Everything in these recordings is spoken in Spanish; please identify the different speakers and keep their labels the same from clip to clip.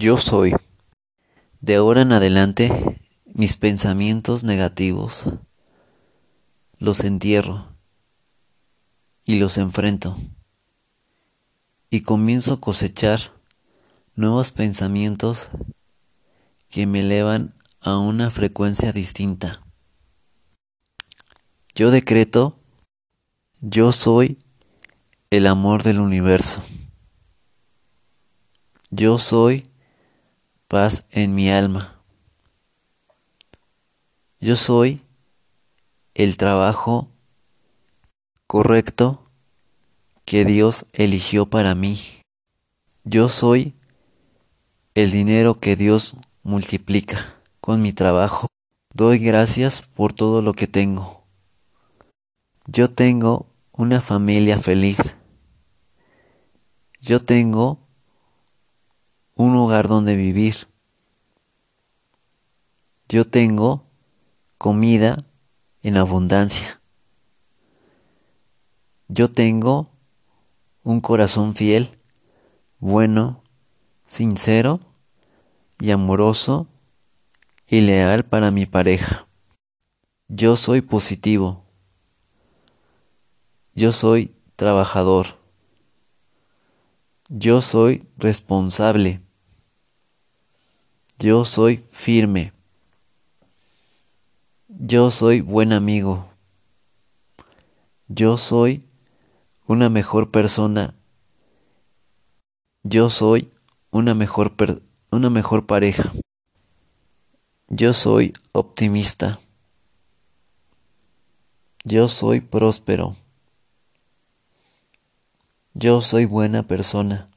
Speaker 1: Yo soy. De ahora en adelante, mis pensamientos negativos los entierro y los enfrento y comienzo a cosechar nuevos pensamientos que me elevan a una frecuencia distinta. Yo decreto, yo soy el amor del universo. Yo soy paz en mi alma. Yo soy el trabajo correcto que Dios eligió para mí. Yo soy el dinero que Dios multiplica con mi trabajo. Doy gracias por todo lo que tengo. Yo tengo una familia feliz. Yo tengo un hogar donde vivir. Yo tengo comida en abundancia. Yo tengo un corazón fiel, bueno, sincero y amoroso y leal para mi pareja. Yo soy positivo. Yo soy trabajador. Yo soy responsable. Yo soy firme. Yo soy buen amigo. Yo soy una mejor persona. Yo soy una mejor una mejor pareja. Yo soy optimista. Yo soy próspero. Yo soy buena persona.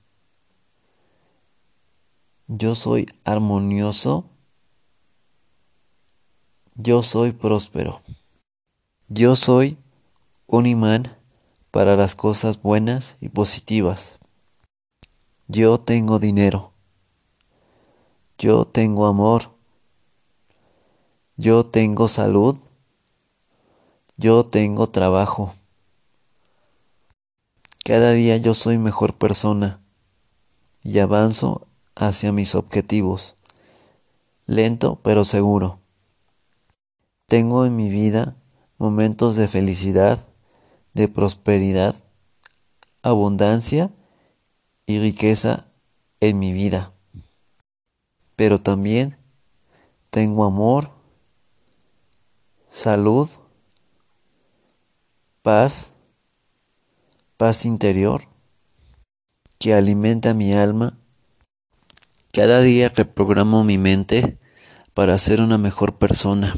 Speaker 1: Yo soy armonioso. Yo soy próspero. Yo soy un imán para las cosas buenas y positivas. Yo tengo dinero. Yo tengo amor. Yo tengo salud. Yo tengo trabajo. Cada día yo soy mejor persona y avanzo hacia mis objetivos, lento pero seguro. Tengo en mi vida momentos de felicidad, de prosperidad, abundancia y riqueza en mi vida. Pero también tengo amor, salud, paz, paz interior que alimenta mi alma cada día reprogramo mi mente para ser una mejor persona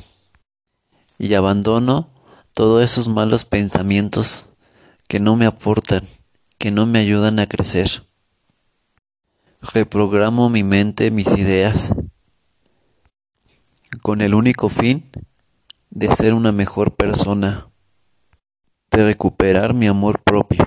Speaker 1: y abandono todos esos malos pensamientos que no me aportan, que no me ayudan a crecer. Reprogramo mi mente, mis ideas, con el único fin de ser una mejor persona, de recuperar mi amor propio.